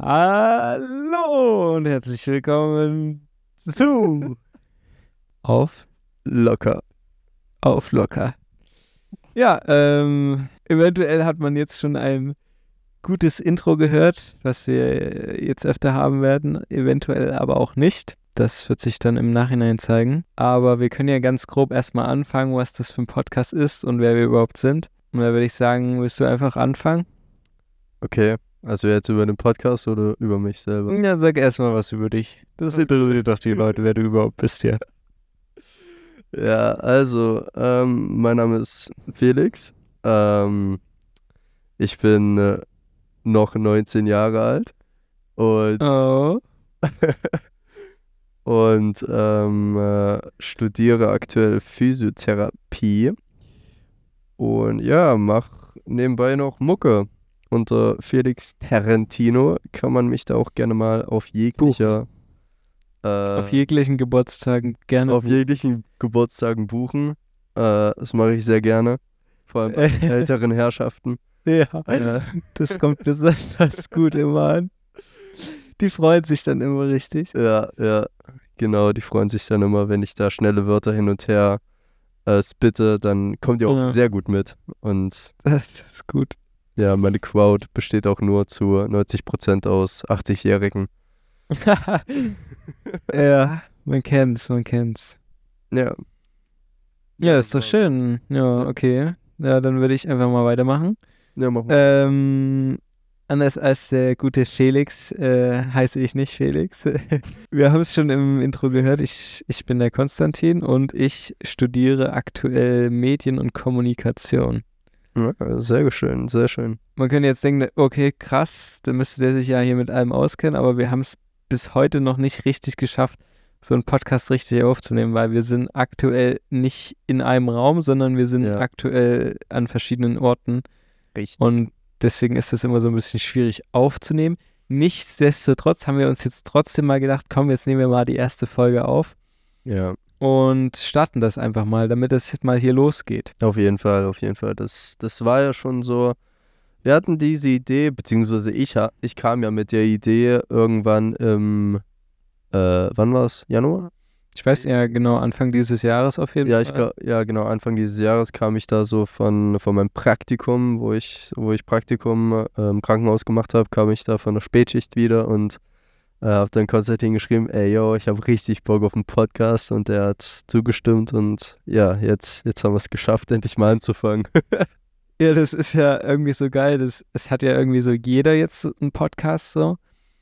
Hallo und herzlich willkommen zu Auf Locker. Auf Locker. Ja, ähm, eventuell hat man jetzt schon ein gutes Intro gehört, was wir jetzt öfter haben werden, eventuell aber auch nicht. Das wird sich dann im Nachhinein zeigen. Aber wir können ja ganz grob erstmal anfangen, was das für ein Podcast ist und wer wir überhaupt sind. Und da würde ich sagen, willst du einfach anfangen? Okay. Also jetzt über den Podcast oder über mich selber? Ja, sag erstmal was über dich. Das interessiert doch die Leute, wer du überhaupt bist hier. Ja, also, ähm, mein Name ist Felix. Ähm, ich bin äh, noch 19 Jahre alt und, Oh. und ähm, äh, studiere aktuell Physiotherapie. Und ja, mach nebenbei noch Mucke. Unter Felix Tarantino kann man mich da auch gerne mal auf jeglicher äh, Auf jeglichen Geburtstagen gerne. auf jeglichen Geburtstagen buchen. Äh, das mache ich sehr gerne. Vor allem bei älteren Herrschaften. ja, Äh, das kommt besonders gut immer an. Die freuen sich dann immer richtig. ja, ja, genau. Die freuen sich dann immer, wenn ich da schnelle Wörter hin und her äh, spitte. Dann kommt ihr auch Ja. sehr gut mit. Und Das ist gut. Ja, meine Crowd besteht auch nur zu 90% aus 80-Jährigen. ja, man kennt's, man kennt's. Ja. Ja, ist doch schön. Ja, okay. Ja, dann würde ich einfach mal weitermachen. Ja, mach mal. Ähm, anders als der gute Felix äh, heiße ich nicht Felix. Wir haben es schon im Intro gehört. Ich, ich bin der Konstantin und ich studiere aktuell Medien und Kommunikation. Ja, sehr schön, sehr schön. Man könnte jetzt denken, okay, krass, dann müsste der sich ja hier mit allem auskennen, aber wir haben es bis heute noch nicht richtig geschafft, so einen Podcast richtig aufzunehmen, weil wir sind aktuell nicht in einem Raum, sondern wir sind Ja. aktuell an verschiedenen Orten Richtig. und deswegen ist es immer so ein bisschen schwierig aufzunehmen. Nichtsdestotrotz haben wir uns jetzt trotzdem mal gedacht, komm, jetzt nehmen wir mal die erste Folge auf Ja, und starten das einfach mal, damit es jetzt mal hier losgeht. Auf jeden Fall, auf jeden Fall. Das, das war ja schon so. Wir hatten diese Idee, beziehungsweise ich, ich kam ja mit der Idee irgendwann im, äh, wann war es? Januar? Ich weiß ja genau, Anfang dieses Jahres auf jeden Ja, Fall. ich glaub, ja, genau, Anfang dieses Jahres kam ich da so von, von meinem Praktikum, wo ich, wo ich Praktikum äh, im Krankenhaus gemacht habe, kam ich da von der Spätschicht wieder und äh, habe dann Konstantin geschrieben, ey, yo, ich habe richtig Bock auf einen Podcast und der hat zugestimmt und ja, jetzt, jetzt haben wir es geschafft, endlich mal anzufangen. Ja, das ist ja irgendwie so geil. Das, es hat ja irgendwie so jeder jetzt einen Podcast so.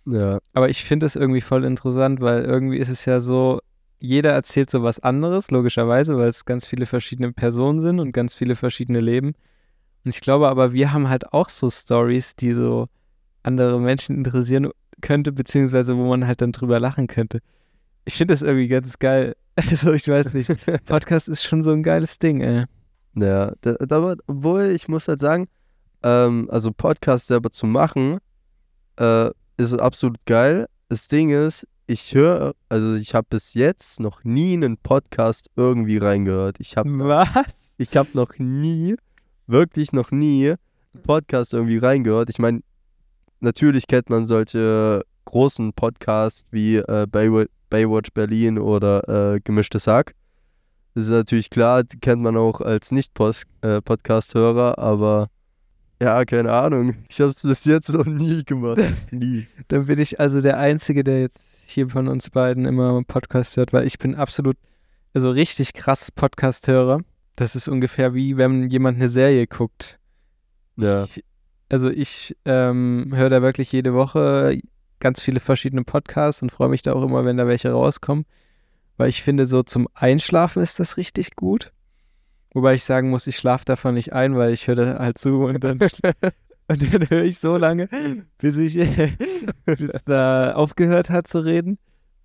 ja, Aber ich finde es irgendwie voll interessant, weil irgendwie ist es ja so, jeder erzählt so was anderes, logischerweise, weil es ganz viele verschiedene Personen sind und ganz viele verschiedene Leben. Und ich glaube aber, wir haben halt auch so Stories, die so andere Menschen interessieren könnte, beziehungsweise wo man halt dann drüber lachen könnte. Ich finde das irgendwie ganz geil. Also ich weiß nicht, Podcast ist schon so ein geiles Ding, ey. Ja, da, da, obwohl ich muss halt sagen, ähm, also Podcast selber zu machen, äh, ist absolut geil. Das Ding ist, ich höre, also ich habe bis jetzt noch nie einen Podcast irgendwie reingehört. Ich habe Was? ich hab noch nie, wirklich noch nie einen Podcast irgendwie reingehört. Ich meine, natürlich kennt man solche großen Podcasts wie äh, Baywa- Baywatch Berlin oder äh, Gemischtes Hack. Das ist natürlich klar, die kennt man auch als Nicht-Podcast-Hörer, aber ja, keine Ahnung. Ich habe es bis jetzt noch nie gemacht. nie. Dann bin ich also der Einzige, der jetzt hier von uns beiden immer Podcast hört, weil ich bin absolut, also richtig krass Podcast-Hörer. Das ist ungefähr wie, wenn jemand eine Serie guckt. Ja, Also ich ähm, höre da wirklich jede Woche ganz viele verschiedene Podcasts und freue mich da auch immer, wenn da welche rauskommen. Weil ich finde, so zum Einschlafen ist das richtig gut. Wobei ich sagen muss, ich schlafe davon nicht ein, weil ich höre da halt zu und dann, und dann höre ich so lange, bis ich bis da aufgehört hat zu reden.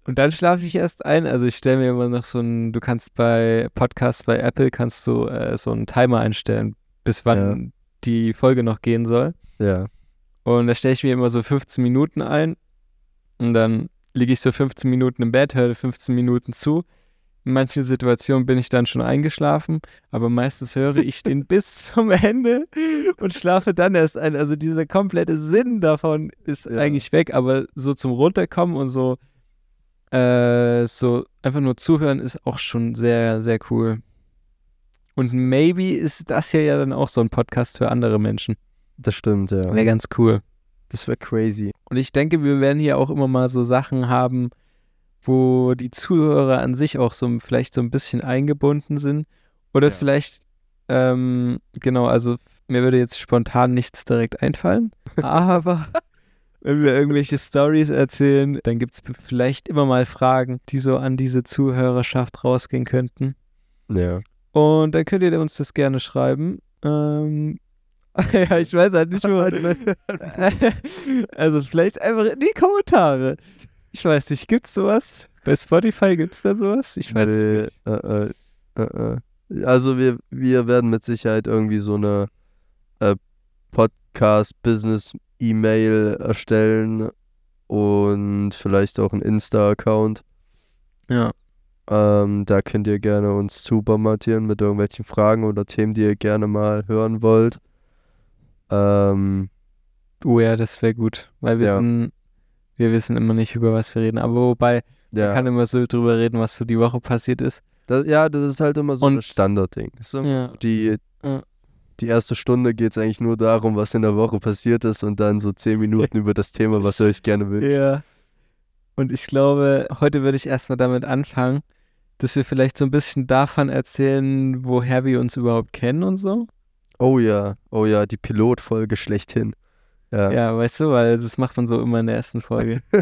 Und dann schlafe ich erst ein. Also ich stelle mir immer noch so ein, du kannst bei Podcasts bei Apple kannst du äh, so einen Timer einstellen, bis wann die Folge noch gehen soll. ja. Und da stelle ich mir immer so 15 Minuten ein. Und dann liege ich so 15 Minuten im Bett, höre 15 Minuten zu. In manchen Situationen bin ich dann schon eingeschlafen, aber meistens höre ich den bis zum Ende und schlafe dann erst ein. Also dieser komplette Sinn davon ist Ja. eigentlich weg, aber so zum Runterkommen und so, äh, so einfach nur zuhören ist auch schon sehr, sehr cool. Und maybe ist das hier ja dann auch so ein Podcast für andere Menschen. Das stimmt, ja. Wäre ganz cool. Das wäre crazy. Und ich denke, wir werden hier auch immer mal so Sachen haben, wo die Zuhörer an sich auch so vielleicht so ein bisschen eingebunden sind. Oder Ja. vielleicht, ähm, genau, also mir würde jetzt spontan nichts direkt einfallen. Aber wenn wir irgendwelche Stories erzählen, dann gibt es vielleicht immer mal Fragen, die so an diese Zuhörerschaft rausgehen könnten. Ja. Und dann könnt ihr uns das gerne schreiben. Ähm, ja, ich weiß halt nicht, wo. also vielleicht einfach in die Kommentare. Ich weiß nicht, gibt's sowas? Bei Spotify gibt's da sowas? Ich weiß es Nee, nicht. äh, äh, äh, äh. Also wir, wir werden mit Sicherheit irgendwie so eine äh, Podcast-Business-E-Mail erstellen und vielleicht auch einen Insta-Account. Ja. Ähm, da könnt ihr gerne uns zubombardieren mit irgendwelchen Fragen oder Themen, die ihr gerne mal hören wollt. Ähm, Oh ja, das wäre gut. Weil wir Ja. sind, wir wissen immer nicht, über was wir reden. Aber wobei, man ja, kann immer so drüber reden, was so die Woche passiert ist. das, ja, das ist halt immer so Und- das Standardding. Immer Ja. so die, Ja. die erste Stunde geht es eigentlich nur darum, was in der Woche passiert ist und dann so zehn Minuten über das Thema, was ihr euch gerne wünscht. Ja. Und ich glaube, heute würde ich erstmal damit anfangen, dass wir vielleicht so ein bisschen davon erzählen, woher wir uns überhaupt kennen und so. Oh ja, oh ja, die Pilotfolge schlechthin. Ja, Ja, weißt du, weil das macht man so immer in der ersten Folge.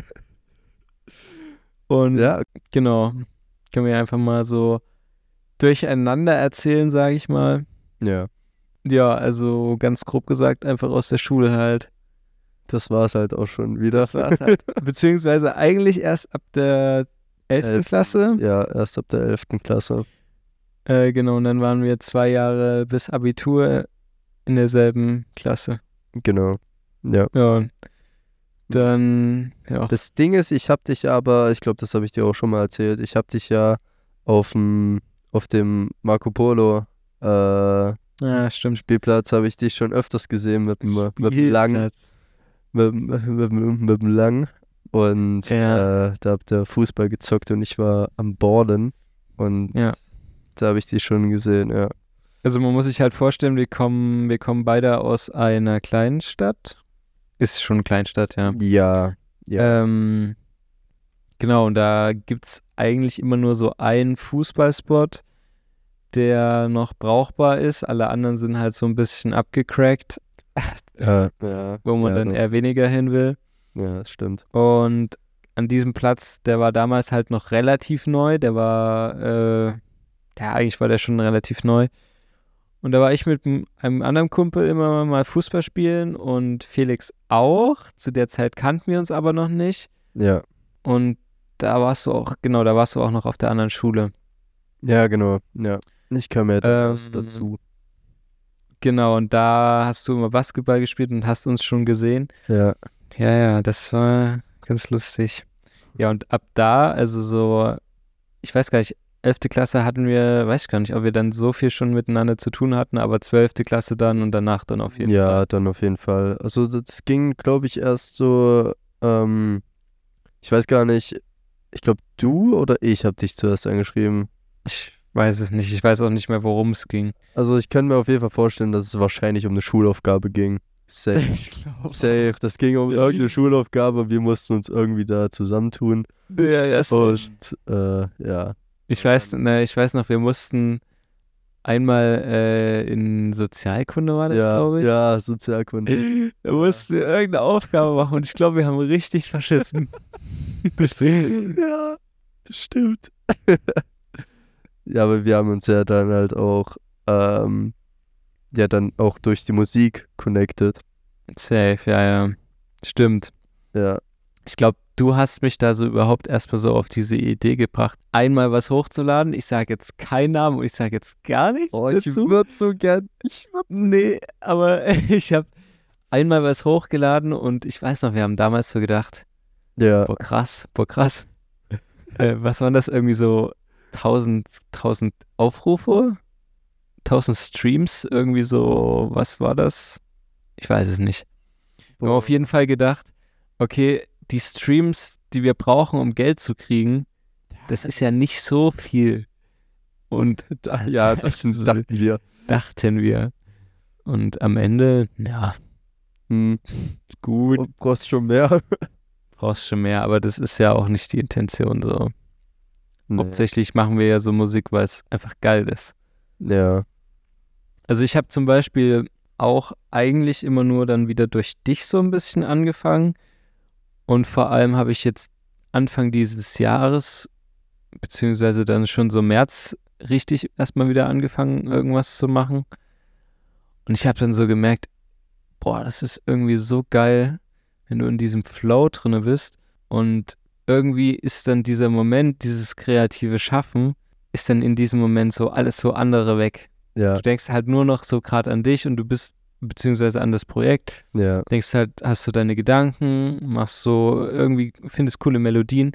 Und ja, genau, können wir einfach mal so durcheinander erzählen, sage ich mal. ja, Ja, also ganz grob gesagt, einfach aus der Schule halt. Das war es halt auch schon wieder. Das war's halt. Beziehungsweise eigentlich erst ab der 11. Elf. Klasse. Ja, erst ab der 11. Klasse. Äh, genau, und dann waren wir zwei Jahre bis Abitur in derselben Klasse. Genau. Ja. Ja, dann, ja. Das Ding ist, ich hab dich aber, ich glaube, das habe ich dir auch schon mal erzählt, ich hab dich ja auf dem, auf dem Marco Polo äh, Ja. Spielplatz habe ich dich schon öfters gesehen mit dem, mit dem Lang, Mit, dem- mit, dem- mit dem Lang. Und Ja. äh, da habt ihr Fußball gezockt und ich war am Ballen. Und Ja. da habe ich dich schon gesehen, ja. Also man muss sich halt vorstellen, wir kommen, wir kommen beide aus einer kleinen Stadt. Ist schon eine Kleinstadt, ja. Ja. Ja. Ähm, genau, und da gibt es eigentlich immer nur so einen Fußballspot, der noch brauchbar ist. Alle anderen sind halt so ein bisschen abgecrackt, ja, ja, wo man ja, dann eher weniger hin will. ja, das stimmt. Und an diesem Platz, der war damals halt noch relativ neu. Der war, äh, ja, eigentlich war der schon relativ neu. Und da war ich mit einem anderen Kumpel immer mal Fußball spielen und Felix auch. Zu der Zeit kannten wir uns aber noch nicht. Ja. Und da warst du auch, genau, da warst du auch noch auf der anderen Schule. Ja, genau. Ja. Ich kam ja Ähm, dazu. Genau, und da hast du immer Basketball gespielt und hast uns schon gesehen. Ja. Ja, ja, das war ganz lustig. Ja, und ab da, also so, ich weiß gar nicht, 11. Klasse hatten wir, weiß ich gar nicht, ob wir dann so viel schon miteinander zu tun hatten, aber 12. Klasse dann und danach dann auf jeden ja, Fall. dann auf jeden Fall. Also das ging, glaube ich, erst so, ähm, ich weiß gar nicht, ich glaube du oder ich habe dich zuerst angeschrieben. Ich weiß es nicht, ich weiß auch nicht mehr, worum es ging. Also ich kann mir auf jeden Fall vorstellen, dass es wahrscheinlich um eine Schulaufgabe ging. Safe. glaube. Safe. Das ging um irgendeine Schulaufgabe und wir mussten uns irgendwie da zusammentun. Ja, ja. Und äh, ja. Ich weiß, ne, ich weiß noch, wir mussten einmal äh, in Sozialkunde war das, Ja, glaube ich. ja, Sozialkunde. Da mussten wir irgendeine Aufgabe machen und ich glaube, wir haben richtig verschissen. ja, stimmt. Ja, aber wir haben uns ja dann halt auch, ähm, ja, dann auch durch die Musik connected. Safe, ja, ja. Stimmt. Ja. Ich glaube, du hast mich da so überhaupt erstmal so auf diese Idee gebracht, einmal was hochzuladen. Ich sage jetzt keinen Namen und ich sage jetzt gar nichts Oh, ich würde so gern. Ich würd Nee, aber ich habe einmal was hochgeladen und ich weiß noch, wir haben damals so gedacht, Ja. boah krass, boah krass. äh, was war das irgendwie so 1000, 1000 Aufrufe, 1000 Streams, irgendwie so, was war das? Ich weiß es nicht. Wir haben auf jeden Fall gedacht, okay, die Streams, die wir brauchen, um Geld zu kriegen, das ist ja nicht so viel. Und da, Ja, das dachten wir. dachten wir. Und am Ende, ja, Hm, gut, du brauchst schon mehr. brauchst schon mehr, aber das ist ja auch nicht die Intention so. Nee. Hauptsächlich machen wir ja so Musik, weil es einfach geil ist. Ja. Also ich habe zum Beispiel auch eigentlich immer nur dann wieder durch dich so ein bisschen angefangen. Und vor allem habe ich jetzt Anfang dieses Jahres, beziehungsweise dann schon so März, richtig erstmal wieder angefangen, irgendwas zu machen. Und ich habe dann so gemerkt, boah, das ist irgendwie so geil, wenn du in diesem Flow drinne bist. Und irgendwie ist dann dieser Moment, dieses kreative Schaffen, ist dann in diesem Moment so alles so andere weg. Ja, Du denkst halt nur noch so gerade an dich und du bist, beziehungsweise an das Projekt, ja. denkst halt, hast du deine Gedanken, machst so irgendwie, findest coole Melodien.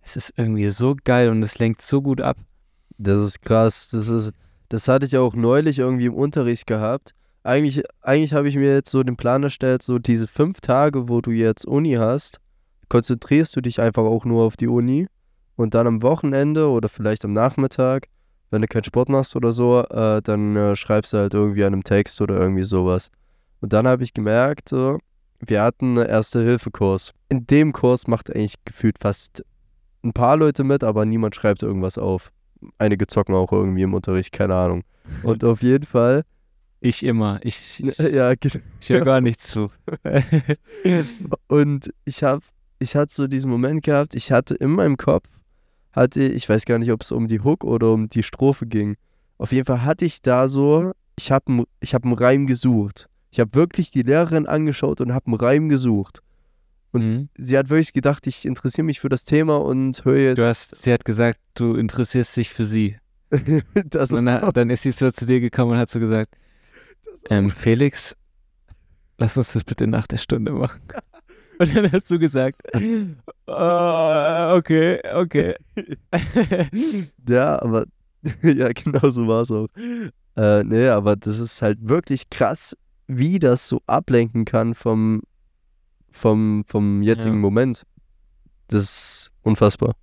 Es ist irgendwie so geil und es lenkt so gut ab. Das ist krass. Das ist, das hatte ich auch neulich irgendwie im Unterricht gehabt. Eigentlich, eigentlich habe ich mir jetzt so den Plan erstellt, so diese fünf Tage, wo du jetzt Uni hast, konzentrierst du dich einfach auch nur auf die Uni und dann am Wochenende oder vielleicht am Nachmittag, wenn du keinen Sport machst oder so, äh, dann äh, schreibst du halt irgendwie an einem Text oder irgendwie sowas. Und dann habe ich gemerkt, so, wir hatten einen Erste-Hilfe-Kurs. In dem Kurs macht eigentlich gefühlt fast ein paar Leute mit, aber niemand schreibt irgendwas auf. Einige zocken auch irgendwie im Unterricht, keine Ahnung. Und auf jeden Fall, Ich immer. Ich, ja, genau. ich höre gar nichts zu. Und ich habe, ich hatte so diesen Moment gehabt, ich hatte in meinem Kopf, hatte, ich weiß gar nicht, ob es um die Hook oder um die Strophe ging. Auf jeden Fall hatte ich da so, ich habe ich hab einen Reim gesucht. Ich habe wirklich die Lehrerin angeschaut und habe einen Reim gesucht. Und Mhm. sie hat wirklich gedacht, ich interessiere mich für das Thema und höre jetzt Du hast, sie hat gesagt, du interessierst dich für sie. dann, dann ist sie so zu dir gekommen und hat so gesagt, ähm, Felix, lass uns das bitte nach der Stunde machen. Und dann hast du gesagt, "Ah, okay, okay. Ja, aber ja, genau so war es auch. Äh, nee, aber das ist halt wirklich krass, wie das so ablenken kann vom, vom, vom jetzigen Ja. Moment. Das ist unfassbar.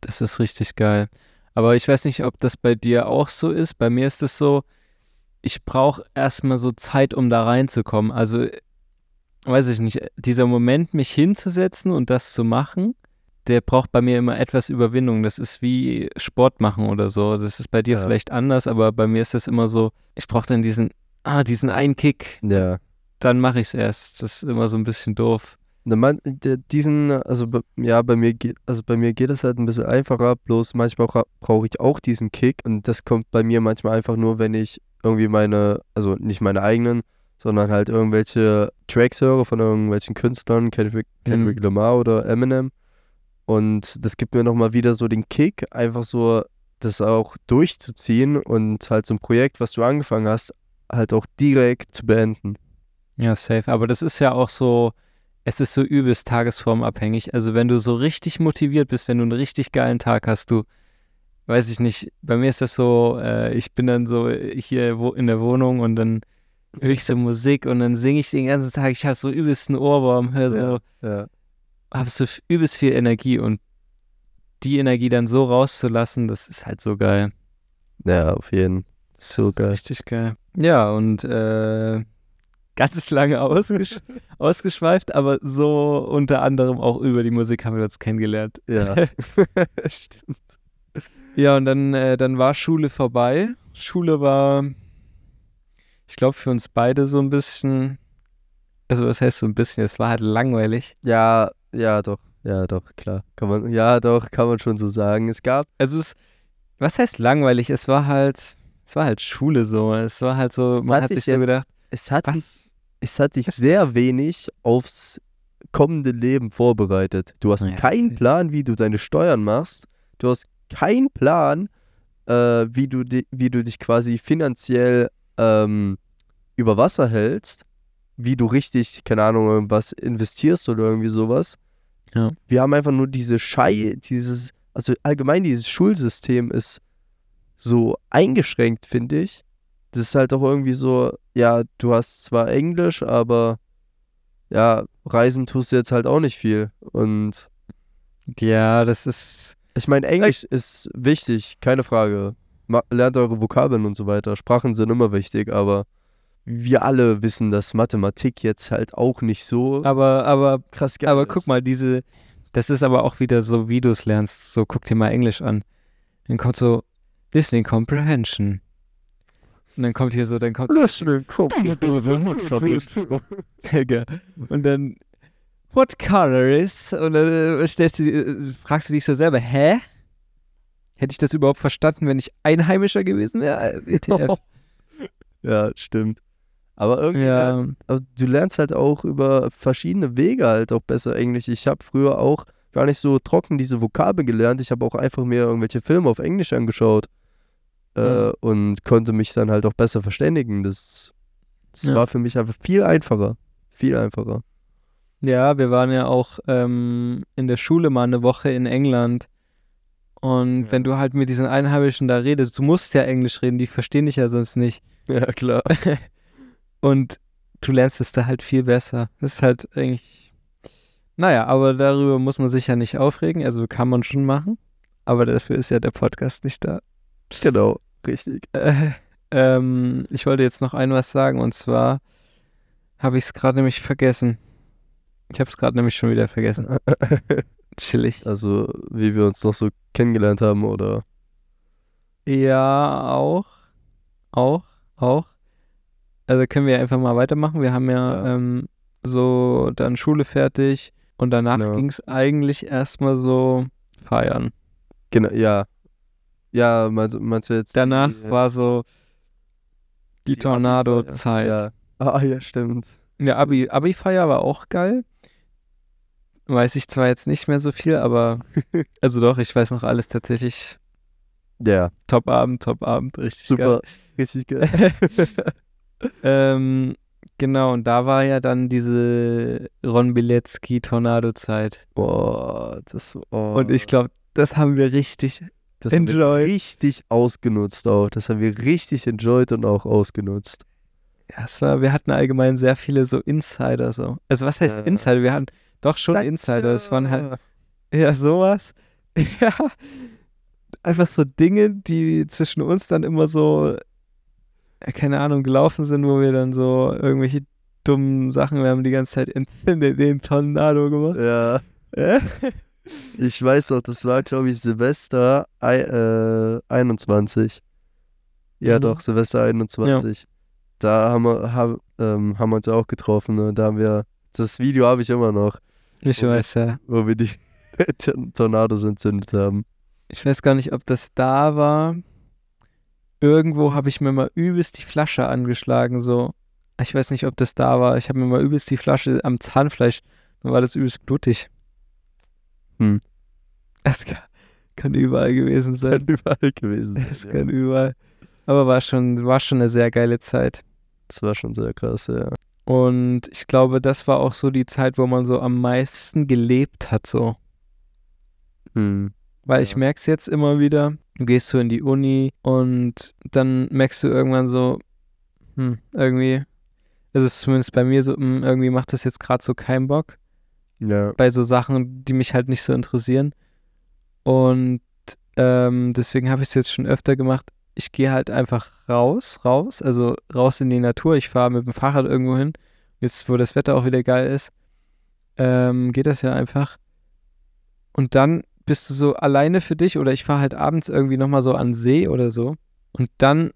Das ist richtig geil. Aber ich weiß nicht, ob das bei dir auch so ist. Bei mir ist es so, ich brauche erstmal so Zeit, um da reinzukommen. Also, weiß ich nicht, dieser Moment, mich hinzusetzen und das zu machen, der braucht bei mir immer etwas Überwindung. Das ist wie Sport machen oder so. Das ist bei dir Ja. vielleicht anders, aber bei mir ist das immer so, ich brauche dann diesen, ah, diesen einen Kick, Ja. dann mache ich es erst. Das ist immer so ein bisschen doof. Man, diesen, also bei, ja, bei mir geht, also bei mir geht es halt ein bisschen einfacher, bloß manchmal bra- brauche ich auch diesen Kick und das kommt bei mir manchmal einfach nur, wenn ich irgendwie meine, also nicht meine eigenen, sondern halt irgendwelche Tracks höre von irgendwelchen Künstlern, Kendrick, Kendrick Lamar oder Eminem und das gibt mir nochmal wieder so den Kick, einfach so das auch durchzuziehen und halt so ein Projekt, was du angefangen hast, halt auch direkt zu beenden. Ja, safe. Aber das ist ja auch so, es ist so übelst tagesformabhängig. Also wenn du so richtig motiviert bist, wenn du einen richtig geilen Tag hast, du, weiß ich nicht, bei mir ist das so, äh, ich bin dann so hier in der Wohnung und dann höre ich so Musik und dann singe ich den ganzen Tag, ich habe so übelst einen Ohrwurm, höre so, Ja. habe so übelst viel Energie und die Energie dann so rauszulassen, das ist halt so geil. Ja, auf jeden. So Das ist geil. Richtig geil. Ja, und äh, ganz lange ausgesch ausgeschweift, aber so unter anderem auch über die Musik haben wir uns kennengelernt. Ja. Stimmt. Ja, und dann, äh, dann war Schule vorbei. Schule war, ich glaube, für uns beide so ein bisschen, also was heißt so ein bisschen, es war halt langweilig. Ja, ja, doch. Ja, doch, klar. Kann man, ja, doch, kann man schon so sagen. Es gab, Also es, was heißt langweilig? Es war halt, es war halt Schule so. Es war halt so, Es man hat hat sich so gedacht, es hat, dich, was? es hat dich sehr wenig aufs kommende Leben vorbereitet. Du hast Ja, keinen. Plan, wie du deine Steuern machst. Du hast keinen Plan, äh, wie, du wie du dich quasi finanziell ähm, über Wasser hältst, wie du richtig, keine Ahnung, irgendwas investierst oder irgendwie sowas. Ja. Wir haben einfach nur diese Schei, dieses also allgemein dieses Schulsystem ist so eingeschränkt, finde ich. Das ist halt auch irgendwie so, ja, du hast zwar Englisch, aber ja, reisen tust du jetzt halt auch nicht viel. Und Ja, das ist. ich meine, Englisch ist wichtig, keine Frage. Ma lernt eure Vokabeln und so weiter. Sprachen sind immer wichtig, aber wir alle wissen, dass Mathematik jetzt halt auch nicht so Aber, aber, krass geil aber ist. guck mal, diese. Das ist aber auch wieder so, wie du es lernst. So, guck dir mal Englisch an. Dann kommt so Listening Comprehension. Und dann kommt hier so, dann kommt Digga. Und dann, what color is? Und dann äh, stellst du, äh, fragst du dich so selber, hä? Hätte ich das überhaupt verstanden, wenn ich Einheimischer gewesen wäre? Äh, WTF. ja, stimmt. Aber irgendwie, ja, aber du lernst halt auch über verschiedene Wege halt auch besser Englisch. Ich habe früher auch gar nicht so trocken diese Vokabeln gelernt. Ich habe auch einfach mir irgendwelche Filme auf Englisch angeschaut äh, Mhm. und konnte mich dann halt auch besser verständigen. Das, das Ja. war für mich einfach viel einfacher. Viel einfacher. ja, wir waren ja auch ähm, in der Schule mal eine Woche in England. Und Ja. wenn du halt mit diesen Einheimischen da redest, du musst ja Englisch reden, die verstehen dich ja sonst nicht. Ja, klar. Und du lernst es da halt viel besser. Das ist halt eigentlich. Naja, aber darüber muss man sich ja nicht aufregen. Also kann man schon machen. Aber dafür ist ja der Podcast nicht da. genau, richtig. Äh, ähm, ich wollte jetzt noch ein was sagen und zwar habe ich es gerade nämlich vergessen. Ich habe es gerade nämlich schon wieder vergessen. Chillig. Also, wie wir uns noch so kennengelernt haben, oder? Ja, auch. Auch. Auch. Also können wir einfach mal weitermachen. Wir haben ja, Ja. Ähm, so dann Schule fertig und danach Genau. ging es eigentlich erstmal so feiern. Genau, ja. Ja, meinst, meinst du jetzt? Danach die, war so die, die Tornado-Zeit. Ja. Ah, ja, stimmt. Ja, Abi, Abi-Feier war auch geil. Weiß ich zwar jetzt nicht mehr so viel, aber also doch, ich weiß noch alles tatsächlich. Ja, Top-Abend, Top-Abend, richtig super. Richtig geil. geil. ähm, genau, und da war ja dann diese Ron Bilecki-Tornado-Zeit. Boah, das oh, Und ich glaube, das haben wir richtig. das haben wir enjoyed. richtig ausgenutzt auch. Das haben wir richtig enjoyed und auch ausgenutzt. Ja, es war, wir hatten allgemein sehr viele so Insider so. Also was heißt Ja. Insider? Wir hatten doch schon Insider. Es waren halt Ja, sowas. Ja. Einfach so Dinge, die zwischen uns dann immer so, äh, keine Ahnung, gelaufen sind, wo wir dann so irgendwelche dummen Sachen, wir haben die ganze Zeit Entzinne den Tornado gemacht. Ja, Äh? ich weiß noch, das war, glaube ich, Silvester äh, 21. Ja, Mhm. doch, Silvester 21. Da haben wir, haben, ähm, haben wir uns auch getroffen. Ne? Da haben wir, das Video habe ich immer noch, Ich Oh. weiß ja. wo wir die Tornados entzündet haben. Ich weiß gar nicht, ob das da war. Irgendwo habe ich mir mal übelst die Flasche angeschlagen, so. Ich weiß nicht, ob das da war. Ich habe mir mal übelst die Flasche am Zahnfleisch, dann war das übelst blutig. Hm. Das kann, kann überall gewesen sein. Kann überall gewesen sein. Es ja. kann überall. Aber war schon, war schon eine sehr geile Zeit. Das war schon sehr krass, ja. Und ich glaube, das war auch so die Zeit, wo man so am meisten gelebt hat, so. Hm. Weil ich Ja. merke es jetzt immer wieder, du gehst so in die Uni und dann merkst du irgendwann so, hm, irgendwie, also zumindest bei mir so, hm, irgendwie macht das jetzt gerade so keinen Bock. Ja. Bei so Sachen, die mich halt nicht so interessieren. Und ähm, deswegen habe ich es jetzt schon öfter gemacht. Ich gehe halt einfach raus, raus, also raus in die Natur. Ich fahre mit dem Fahrrad irgendwo hin. Jetzt, wo das Wetter auch wieder geil ist, ähm, geht das ja einfach. Und dann bist du so alleine für dich oder ich fahre halt abends irgendwie nochmal so an See oder so. Und dann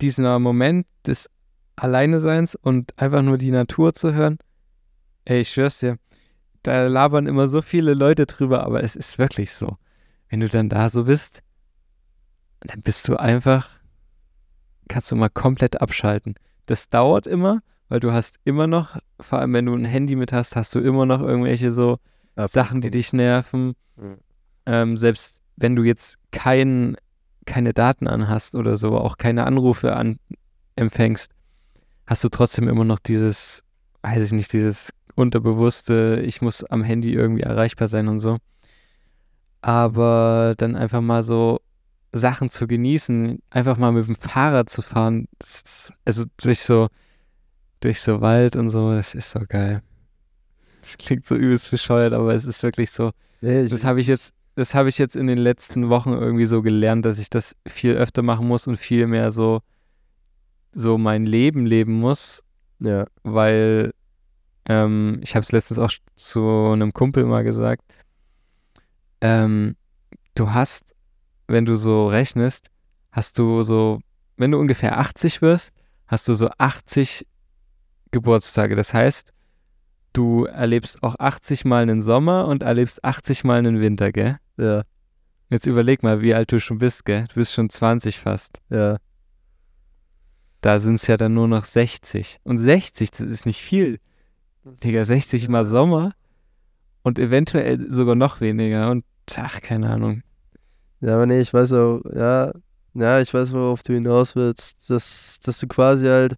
dieser Moment des Alleineseins und einfach nur die Natur zu hören. Ey, ich schwör's dir, da labern immer so viele Leute drüber, aber es ist wirklich so. Wenn du dann da so bist, dann bist du einfach, kannst du mal komplett abschalten. Das dauert immer, weil du hast immer noch, vor allem wenn du ein Handy mit hast, hast du immer noch irgendwelche so Sachen, die dich nerven. Ja. Ähm, selbst wenn du jetzt kein, keine Daten anhast oder so, auch keine Anrufe an empfängst, hast du trotzdem immer noch dieses, weiß ich nicht, dieses unterbewusste, ich muss am Handy irgendwie erreichbar sein und so. aber dann einfach mal so Sachen zu genießen, einfach mal mit dem Fahrrad zu fahren, ist, also durch so, durch so Wald und so, das ist so geil. Das klingt so übelst bescheuert, aber es ist wirklich so. Nee, ich, Das habe ich jetzt, das habe ich jetzt in den letzten Wochen irgendwie so gelernt, dass ich das viel öfter machen muss und viel mehr so, so mein Leben leben muss, Ja, weil ähm, ich habe es letztens auch zu einem Kumpel mal gesagt. Ähm, du hast, wenn du so rechnest, hast du so, wenn du ungefähr 80 wirst, hast du so 80 Geburtstage. Das heißt, du erlebst auch 80 Mal einen Sommer und erlebst 80 Mal einen Winter, gell? ja, Jetzt überleg mal, wie alt du schon bist, gell? Du bist schon 20 fast. ja. Da sind es ja dann nur noch 60. Und 60, das ist nicht viel. Digga, 60 mal Sommer und eventuell sogar noch weniger. Und ach, keine Ahnung. Ja, aber nee, ich weiß auch, ja, ja, ich weiß, worauf du hinaus willst, dass, dass du quasi halt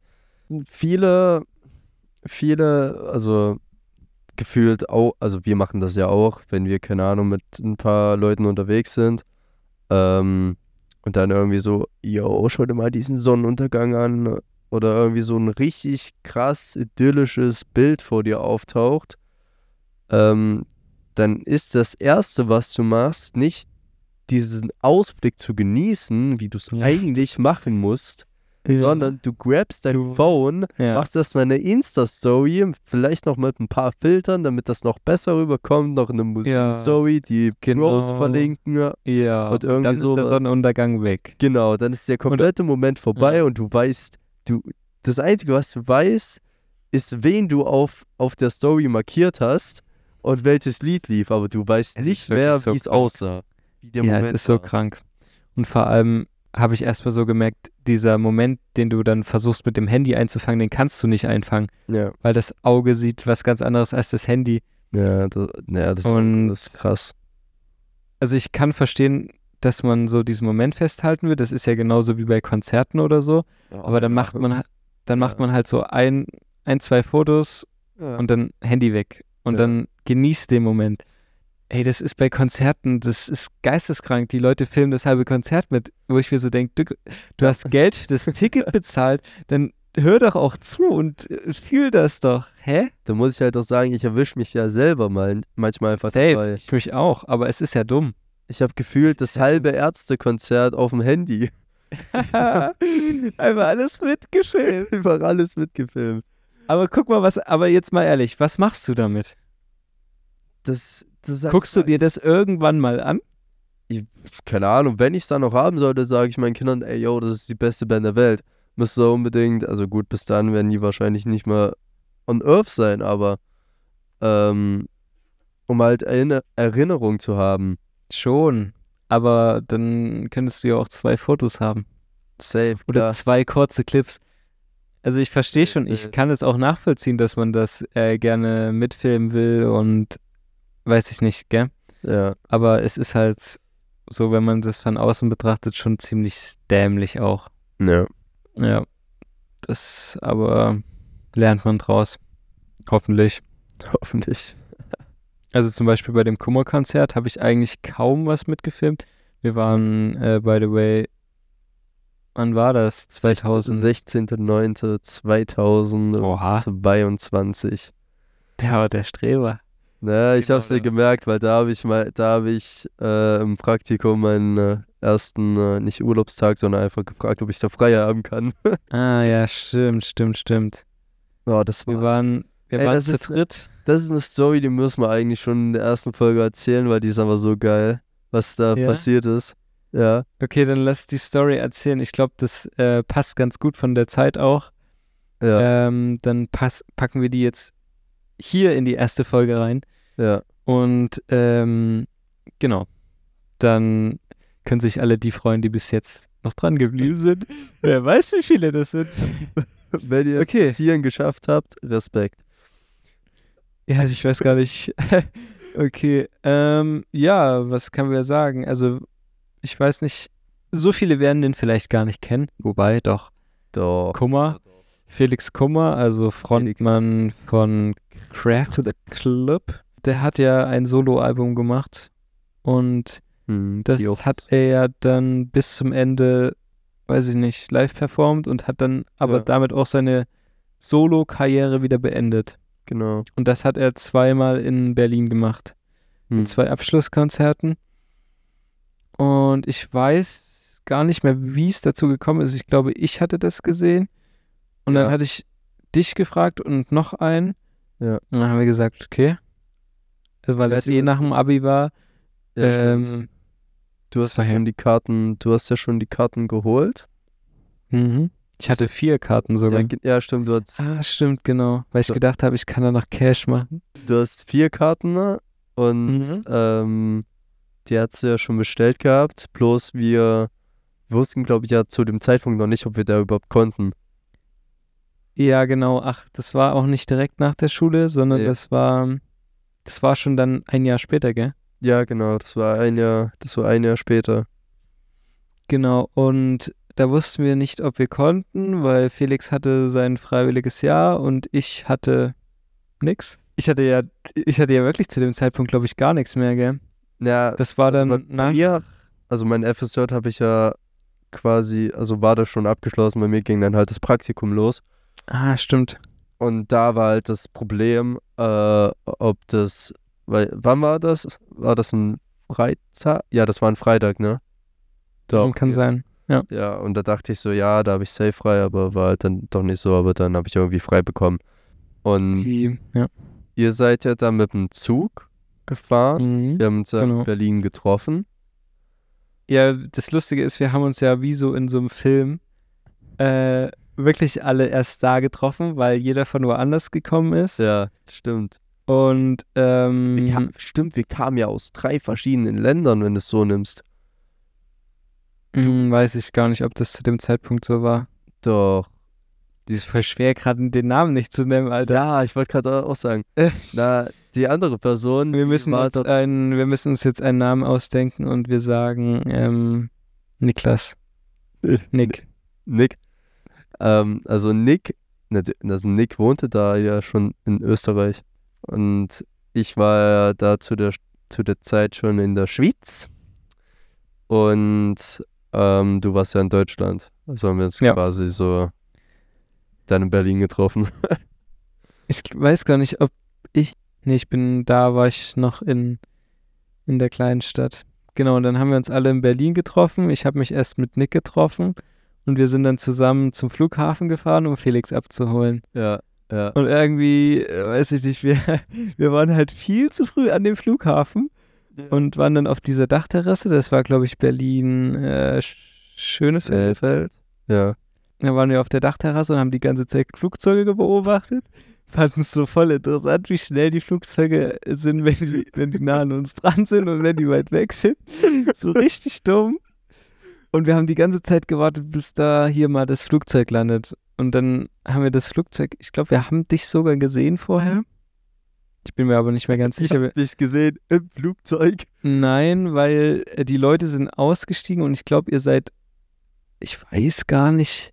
viele, viele, also gefühlt auch, also wir machen das ja auch, wenn wir, keine Ahnung, mit ein paar Leuten unterwegs sind, ähm, und dann irgendwie so, yo, schau dir mal diesen Sonnenuntergang an, oder irgendwie so ein richtig krass idyllisches Bild vor dir auftaucht, ähm, dann ist das Erste, was du machst, nicht diesen Ausblick zu genießen, wie du es Ja. eigentlich machen musst, sondern du grabst dein Du- Phone, ja. machst erstmal eine Insta-Story, vielleicht noch mit ein paar Filtern, damit das noch besser rüberkommt, noch eine Musik-Story, die genau. Bros verlinken. ja. und irgendwie dann ist der sowas. Sonnenuntergang weg. Genau, dann ist der komplette Moment vorbei Ja. und du weißt, du, das Einzige, was du weißt, ist, wen du auf, auf der Story markiert hast und welches Lied lief, aber du weißt Es nicht mehr, so wie es aussah. Wie der ja, Moment es ist so war. krank. Und vor allem habe ich erstmal so gemerkt, dieser Moment, den du dann versuchst mit dem Handy einzufangen, den kannst du nicht einfangen, Ja, weil das Auge sieht was ganz anderes als das Handy. ja, das, ja, das, Und- das ist krass. Also ich kann verstehen, dass man so diesen Moment festhalten will. Das ist ja genauso wie bei Konzerten oder so. Aber dann macht man, ha- dann macht Ja. man halt so ein, ein, zwei Fotos ja. und dann Handy weg. Und Ja. dann genießt den Moment. Ey, das ist bei Konzerten, das ist geisteskrank. Die Leute filmen das halbe Konzert mit, wo ich mir so denke, du, du hast Geld für das Ticket bezahlt, dann hör doch auch zu und äh, fühl das doch. Hä? da muss ich halt auch sagen, ich erwische mich ja selber mal manchmal einfach Safe. dabei. Ich mich auch, aber es ist ja dumm. Ich habe gefühlt Das das halbe Ärztekonzert auf dem Handy. Einfach alles mitgefilmt. Einfach alles mitgefilmt. Aber guck mal, was, aber jetzt mal ehrlich, was machst du damit? Das, das Guckst du dir das irgendwann mal an? keine Ahnung, wenn ich es dann noch haben sollte, sage ich meinen Kindern, ey, yo, das ist die beste Band der Welt. Müsste unbedingt, also gut, bis dann werden die wahrscheinlich nicht mehr on Earth sein, aber ähm, um halt Erinner Erinnerung zu haben. Schon. Aber dann könntest du ja auch zwei Fotos haben. Safe, Oder klar. zwei kurze Clips. Also ich verstehe schon, ich kann es auch nachvollziehen, dass man das äh, gerne mitfilmen will und weiß ich nicht, gell? Ja, Aber es ist halt so, wenn man das von außen betrachtet, schon ziemlich dämlich auch. ja. Ja. Das aber lernt man draus. Hoffentlich. Hoffentlich. Also zum Beispiel bei dem Kummerkonzert habe ich eigentlich kaum was mitgefilmt. Wir waren, äh, by the way, wann war das? 2000. 16.09.2022. Der war der Streber. Na, ich Genau, hab's dir ja. gemerkt, weil da habe ich mal, da habe ich äh, im Praktikum meinen äh, ersten, äh, nicht Urlaubstag, sondern einfach gefragt, ob ich da frei haben kann. Ah ja, stimmt, stimmt, stimmt. Oh, das Wir war, waren, wir Ey, waren das zu ist- dritt. das ist eine Story, die müssen wir eigentlich schon in der ersten Folge erzählen, weil die ist aber so geil, was da Ja? passiert ist. Ja, Okay, dann lass die Story erzählen. Ich glaube, das äh, passt ganz gut von der Zeit auch. ja, Ähm, dann pass, packen wir die jetzt hier in die erste Folge rein. Ja. Und ähm, genau, dann können sich alle die freuen, die bis jetzt noch dran geblieben sind. Wer weiß, wie viele das sind. Wenn ihr Okay. es bis hierhin geschafft habt, Respekt. Ja, ich weiß gar nicht. okay, ähm, ja, was können wir sagen? Also, ich weiß nicht, so viele werden den vielleicht gar nicht kennen. Wobei, doch, Doch. Kummer, Felix Kummer, also Frontmann von Craft Club. Der hat ja ein Soloalbum gemacht. Und Hm, das auch- hat er ja dann bis zum Ende, weiß ich nicht, live performt und hat dann aber Ja. damit auch seine Solo-Karriere wieder beendet. Genau. Und das hat er zweimal in Berlin gemacht. Hm. Mit zwei Abschlusskonzerten. Und ich weiß gar nicht mehr, wie es dazu gekommen ist. Ich glaube, ich hatte das gesehen. Und dann Ja. hatte ich dich gefragt und noch einen. Ja. Und dann haben wir gesagt, okay. Weil Ja, das du- eh nach dem Abi war. Ja, ähm, du hast das ja schon die Karten, du hast ja schon die Karten geholt. mhm. Ich hatte vier Karten sogar. Ja, ja stimmt, du hast, ah, stimmt, genau. Weil ich So. gedacht habe, ich kann da noch Cash machen. du hast vier Karten ne? und Mhm. ähm, die hast du ja schon bestellt gehabt. Bloß wir wussten, glaube ich, ja zu dem Zeitpunkt noch nicht, ob wir da überhaupt konnten. Ja, genau. Ach, das war auch nicht direkt nach der Schule, sondern Nee. das war, das war schon dann ein Jahr später, gell? Ja, genau, das war ein Jahr, das war ein Jahr später. Genau, und da wussten wir nicht, ob wir konnten, weil Felix hatte sein freiwilliges Jahr und ich hatte nix. Ich hatte ja, ich hatte ja wirklich zu dem Zeitpunkt, glaube ich, gar nichts mehr, gell? Ja, Das war also dann bei nach. mir, also mein FSJ habe ich ja quasi, also war das schon abgeschlossen, bei mir ging dann halt das Praktikum los. Ah, stimmt. Und da war halt das Problem, äh, ob das, weil, wann war das? War das ein Freitag? Ja, das war ein Freitag, ne? Doch. Kann ja. sein. Ja, und da dachte ich so, ja, da habe ich safe frei, aber war halt dann doch nicht so, aber dann habe ich irgendwie frei bekommen. Und Die, ja. ihr seid ja dann mit dem Zug gefahren. Mhm. Wir haben uns ja genau. in Berlin getroffen. Ja, das Lustige ist, wir haben uns ja wie so in so einem Film äh, wirklich alle erst da getroffen, weil jeder von woanders gekommen ist. Ja, stimmt. Und ähm, Wir kam, stimmt, wir kamen ja aus drei verschiedenen Ländern, wenn du es so nimmst. mh, weiß ich gar nicht, ob das zu dem Zeitpunkt so war. Doch. Die ist voll schwer, gerade den Namen nicht zu nennen, Alter. Ja, ich wollte gerade auch sagen. Na, die andere Person, Wir müssen, einen, wir müssen uns jetzt einen Namen ausdenken und wir sagen ähm, Niklas. Nick. Nick. Ähm, also Nick, also Nick wohnte da ja schon in Österreich. Und ich war ja da zu der, zu der Zeit schon in der Schweiz. Und ähm, du warst ja in Deutschland. Also haben wir uns Ja. quasi so dann in Berlin getroffen. Ich weiß gar nicht, ob ich. Nee, ich bin da, war ich noch in, in der kleinen Stadt. Genau, und dann haben wir uns alle in Berlin getroffen. Ich habe mich erst mit Nick getroffen und wir sind dann zusammen zum Flughafen gefahren, um Felix abzuholen. ja, ja. Und irgendwie, äh, weiß ich nicht, wir, wir waren halt viel zu früh an dem Flughafen und waren dann auf dieser Dachterrasse. Das war, glaube ich, Berlin äh, Sch- Schönefeld. Feld. Ja. Da waren wir auf der Dachterrasse und haben die ganze Zeit Flugzeuge beobachtet. Fanden es so voll interessant, wie schnell die Flugzeuge sind, wenn die, wenn die nah an uns dran sind und wenn die weit weg sind. So richtig dumm. Und wir haben die ganze Zeit gewartet, bis da hier mal das Flugzeug landet. Und dann haben wir das Flugzeug, ich glaube, wir haben dich sogar gesehen vorher. Ich bin mir aber nicht mehr ganz Ich sicher. habe dich gesehen im Flugzeug. Nein, weil äh, die Leute sind ausgestiegen und ich glaube, ihr seid, ich weiß gar nicht.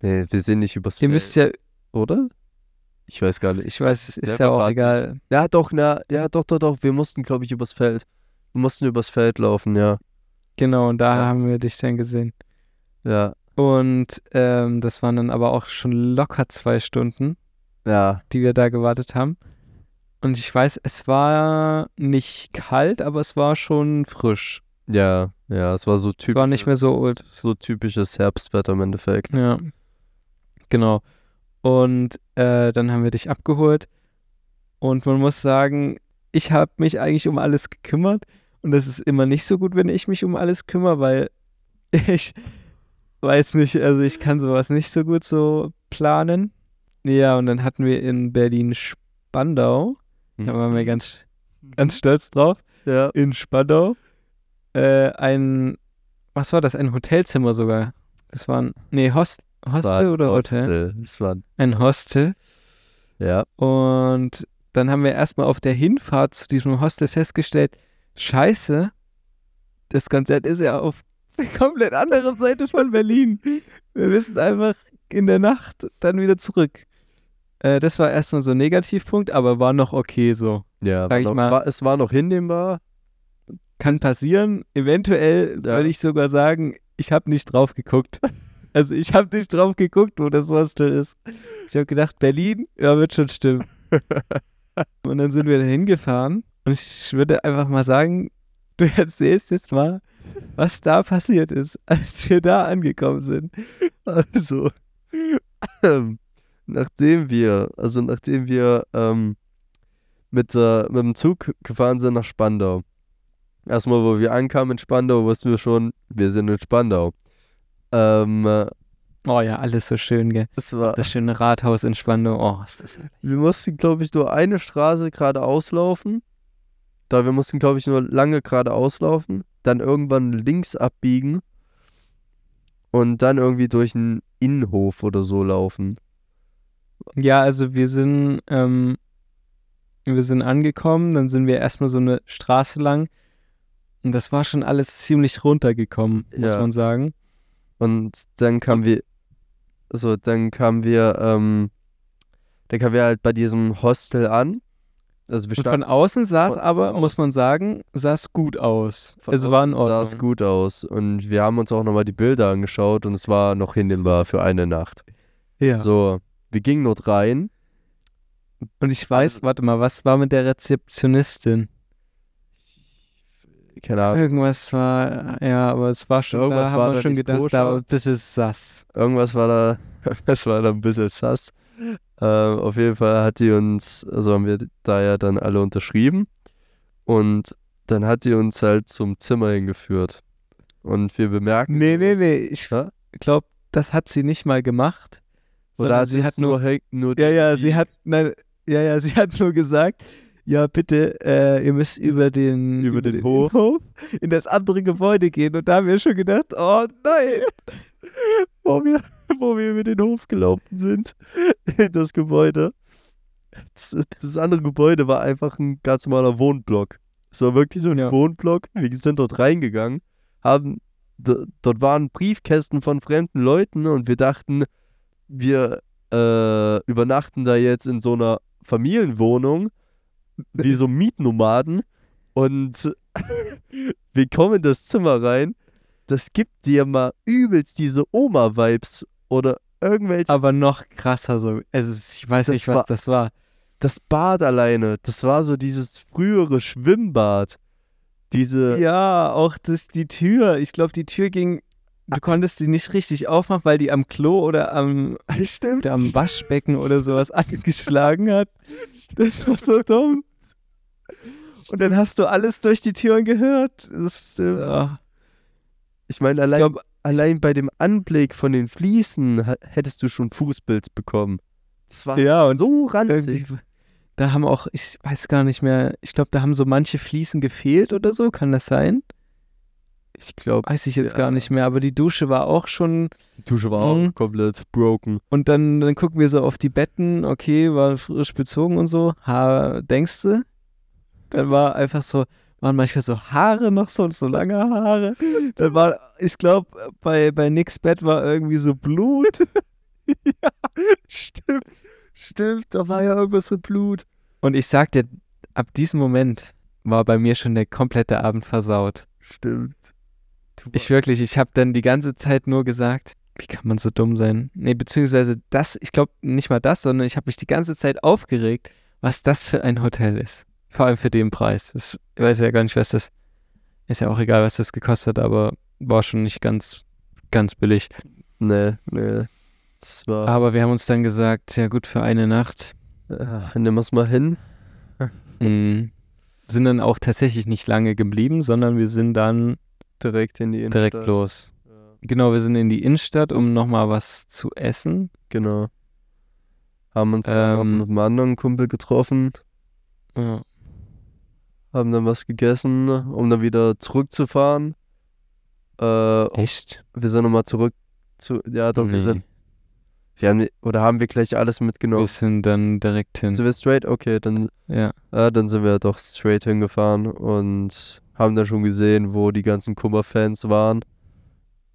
Nee, wir sind nicht übers Ihr Feld, müsst ja, oder? Ich weiß gar nicht. ich weiß, es ist selber ja auch egal. Ja, doch, na, ja, doch, doch, doch. Wir mussten, glaube ich, übers Feld. Wir mussten übers Feld laufen, ja. Genau, und da Ja. haben wir dich dann gesehen. Ja, Und ähm, das waren dann aber auch schon locker zwei Stunden, ja, die wir da gewartet haben. Und ich weiß, es war nicht kalt, aber es war schon frisch. ja, ja. Es war so typisch. war nicht mehr so old. So typisches Herbstwetter im Endeffekt. Ja, genau. Und äh, dann haben wir dich abgeholt. Und man muss sagen, ich habe mich eigentlich um alles gekümmert. Und das ist immer nicht so gut, wenn ich mich um alles kümmere, weil ich weiß nicht, also ich kann sowas nicht so gut so planen. Ja, und dann hatten wir in Berlin Spandau, da waren wir ganz, ganz stolz drauf, Ja, in Spandau, äh, ein, was war das, ein Hotelzimmer sogar. Das war ein, nee, Host, Hostel oder Hotel? Hostel. Es war, Ein Hostel. ja, Und dann haben wir erstmal auf der Hinfahrt zu diesem Hostel festgestellt, scheiße, das Konzert ist ja auf der komplett anderen Seite von Berlin. Wir müssen einfach in der Nacht dann wieder zurück. Äh, das war erstmal so ein Negativpunkt, aber war noch okay so. ja. Sag ich noch, mal. War, es war noch hinnehmbar. Kann passieren. Eventuell Ja. würde ich sogar sagen, ich habe nicht drauf geguckt. Also ich habe nicht drauf geguckt, wo das Hostel ist. Ich habe gedacht, Berlin, ja, wird schon stimmen. Und dann sind wir da hingefahren. Und ich würde einfach mal sagen, du erzählst jetzt mal, was da passiert ist, als wir da angekommen sind. Also, ähm, nachdem wir, also nachdem wir ähm, mit, äh, mit dem Zug gefahren sind nach Spandau. Erstmal, wo wir ankamen in Spandau, wussten wir schon, wir sind in Spandau. Ähm, äh, Oh ja, alles so schön, gell? es war, Das schöne Rathaus in Spandau. Oh, ist das wir mussten, glaube ich, nur eine Straße geradeaus laufen. Da wir mussten, glaube ich, nur lange geradeaus laufen. Dann irgendwann links abbiegen. Und dann irgendwie durch einen Innenhof oder so laufen. Ja, also wir sind, ähm, wir sind angekommen, dann sind wir erstmal so eine Straße lang und das war schon alles ziemlich runtergekommen, muss Ja. man sagen. Und dann kamen wir, so, dann kamen wir, ähm, dann kamen wir halt bei diesem Hostel an. Also wir Und von außen sah es aber, muss man sagen, sah es gut aus. von es war in außen sah Ordnung. es gut aus. Und wir haben uns auch nochmal die Bilder angeschaut und es war noch hinnehmbar für eine Nacht. Ja. So, wir gingen dort rein. Und ich weiß, Also- warte mal, was war mit der Rezeptionistin? Keine Ahnung, Irgendwas war, ja, aber es war schon, Irgendwas da haben war wir da schon gedacht, da, das ist sass. irgendwas war da, das war da ein bisschen sass. Ähm, auf jeden Fall hat die uns, also haben wir da ja dann alle unterschrieben. Und dann hat die uns halt zum Zimmer hingeführt. Und wir bemerken. Nee, nee, nee, ich Hä? glaube, das hat sie nicht mal gemacht. Oder sie hat nur, nur Ja, ja, sie hat, nein, ja, ja, sie hat nur gesagt, ja, bitte, äh, ihr müsst über den, Über den Hof. in das andere Gebäude gehen. Und da haben wir schon gedacht, oh nein. Wo wir, wo wir über den Hof gelaufen sind, in das Gebäude. Das, das andere Gebäude war einfach ein ganz normaler Wohnblock. Es war wirklich so ein Ja. Wohnblock. Wir sind dort reingegangen, haben, dort waren Briefkästen von fremden Leuten und wir dachten, wir äh, übernachten da jetzt in so einer Familienwohnung, wie so Mietnomaden. Und wir kommen in das Zimmer rein. Das gibt dir mal übelst diese Oma-Vibes oder irgendwelche. Aber noch krasser so. Also ich weiß Das nicht, was war- das war. Das Bad alleine, das war so dieses frühere Schwimmbad. Diese. Ja, auch das, die Tür. Ich glaube, die Tür ging, du konntest die nicht richtig aufmachen, weil die am Klo oder am, Stimmt. oder am Waschbecken oder sowas angeschlagen hat. Das war so dumm. Und dann hast du alles durch die Türen gehört. Das, Stimmt. ja. Ich meine, Ich allein, glaube, allein bei dem Anblick von den Fliesen hättest du schon Fußpilz bekommen. Das war Ja, und so ranzig. da haben auch, ich weiß gar nicht mehr, ich glaube, da haben so manche Fliesen gefehlt oder so, kann das sein? Ich glaube, Weiß ich jetzt Ja. gar nicht mehr, aber die Dusche war auch schon, die Dusche war Mhm. auch komplett broken. und dann, dann gucken wir so auf die Betten, okay, war frisch bezogen und so, ha, denkst du? Dann war einfach so, waren manchmal so Haare noch so, so lange Haare. Dann war, ich glaube, bei, bei Nicks Bett war irgendwie so Blut. ja, stimmt. Stimmt, da war ja irgendwas mit Blut. Und ich sag dir, ab diesem Moment war bei mir schon der komplette Abend versaut. Stimmt. Ich wirklich, ich habe dann die ganze Zeit nur gesagt, wie kann man so dumm sein? Nee, beziehungsweise das, ich glaube nicht mal das, sondern ich habe mich die ganze Zeit aufgeregt, was das für ein Hotel ist. Vor allem für den Preis. Das, ich weiß ja gar nicht, was das, ist ja auch egal, was das gekostet, hat, aber war schon nicht ganz, ganz billig. Nee, nee. Das war. Aber wir haben uns dann gesagt, ja gut, für eine Nacht. Ja, nimm es mal hin. mh, sind dann auch tatsächlich nicht lange geblieben, sondern wir sind dann Direkt in die Innenstadt. direkt los. Ja, Genau, wir sind in die Innenstadt, um nochmal was zu essen. genau. Haben uns Ähm. mit einem anderen Kumpel getroffen, Ja. Haben dann was gegessen, um dann wieder zurückzufahren. Äh, Echt? wir sind nochmal zurück zu. Ja, doch, wir Nee. sind. Wir haben, oder haben wir gleich alles mitgenommen? Wir sind dann direkt hin. Sind wir straight? Okay, dann, Ja. äh, dann sind wir doch straight hingefahren und haben dann schon gesehen, wo die ganzen Kummer-Fans waren.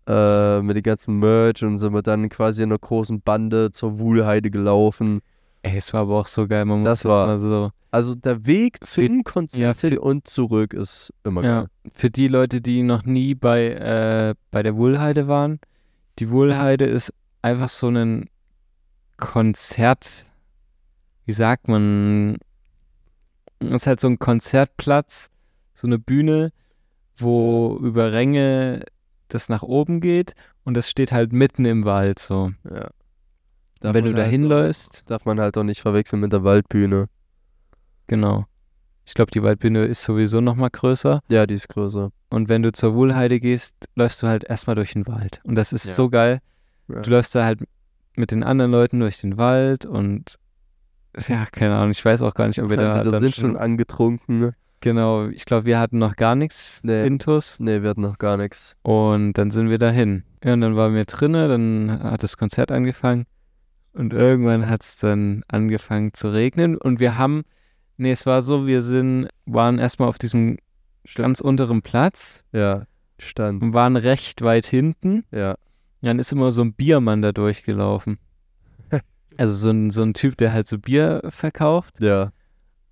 Äh, mit den ganzen Merch und sind wir dann quasi in einer großen Bande zur Wuhlheide gelaufen Ey, es war aber auch so geil, man muss Das war- mal so. Also der Weg zum Konzert ja, und zurück ist immer Ja, geil. für die Leute, die noch nie bei, äh, bei der Wohlheide waren, die Wohlheide ist einfach so ein Konzert, wie sagt man, ist halt so ein Konzertplatz, so eine Bühne, wo über Ränge das nach oben geht und das steht halt mitten im Wald so. Ja. Und wenn du da halt hinläufst, auch- darf man halt auch nicht verwechseln mit der Waldbühne. genau. Ich glaube, die Waldbühne ist sowieso noch mal größer. Ja, die ist größer. Und wenn du zur Wohlheide gehst, läufst du halt erstmal durch den Wald. Und das ist Ja. so geil. Ja. Du läufst da halt mit den anderen Leuten durch den Wald und ja, keine Ahnung, ich weiß auch gar nicht, ob wir da, da sind schon angetrunken. Genau, ich glaube, wir hatten noch gar nichts Nee. Intus Nee, wir hatten noch gar nichts. und dann sind wir dahin. Ja, und dann waren wir drinne, dann hat das Konzert angefangen und irgendwann hat es dann angefangen zu regnen und wir haben, nee, es war so, wir sind, waren erstmal auf diesem ganz unteren Platz Ja, stand. und waren recht weit hinten. Ja. Dann ist immer so ein Biermann da durchgelaufen. Also so ein, so ein Typ, der halt so Bier verkauft. Ja.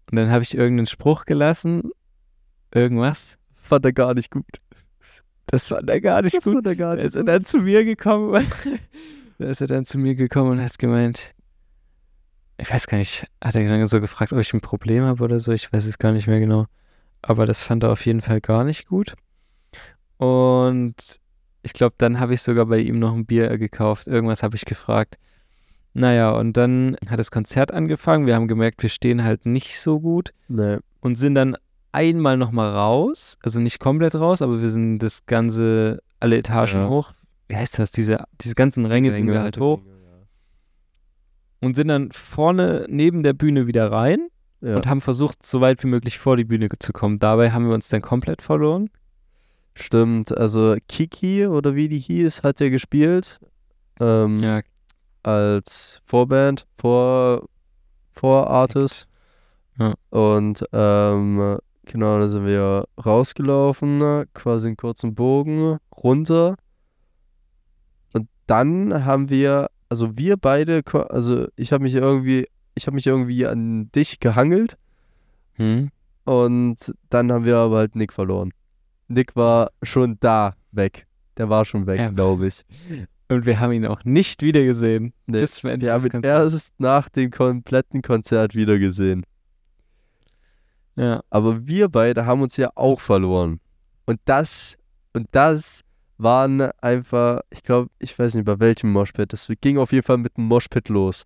Und dann habe ich irgendeinen Spruch gelassen. Irgendwas. Fand er gar nicht gut. Das fand er gar nicht Das gut. fand er gar nicht ist er dann zu mir gekommen. da ist er dann zu mir gekommen und hat gemeint, ich weiß gar nicht, hat er dann so gefragt, ob ich ein Problem habe oder so. Ich weiß es gar nicht mehr genau. Aber das fand er auf jeden Fall gar nicht gut. Und ich glaube, dann habe ich sogar bei ihm noch ein Bier gekauft. Irgendwas habe ich gefragt. Naja, und dann hat das Konzert angefangen. Wir haben gemerkt, wir stehen halt nicht so gut Nee. und sind dann einmal nochmal raus. Also nicht komplett raus, aber wir sind das Ganze, alle Etagen Ja. hoch. Wie heißt das? Diese, diese ganzen Ränge sind wir halt hoch und sind dann vorne neben der Bühne wieder rein Ja. und haben versucht, so weit wie möglich vor die Bühne zu kommen. Dabei haben wir uns dann komplett verloren. Stimmt, also Kiki oder wie die hieß, hat ja gespielt. Ähm, Ja, als Vorband, vor, vor Artist. Ja. Und ähm, genau, da sind wir rausgelaufen, quasi einen kurzen Bogen runter. Dann haben wir, also wir beide, also ich habe mich irgendwie, ich habe mich irgendwie an dich gehangelt hm? und dann haben wir aber halt Nick verloren. Nick war schon da weg. Der war schon weg, Ja. glaube ich. Und wir haben ihn auch nicht wieder gesehen. Nee, Bis Wir haben ihn erst nach dem kompletten Konzert wieder gesehen. Ja, Aber wir beide haben uns ja auch verloren. Und das, und das waren einfach, ich glaube, ich weiß nicht bei welchem Moshpit, das ging auf jeden Fall mit einem Moshpit los.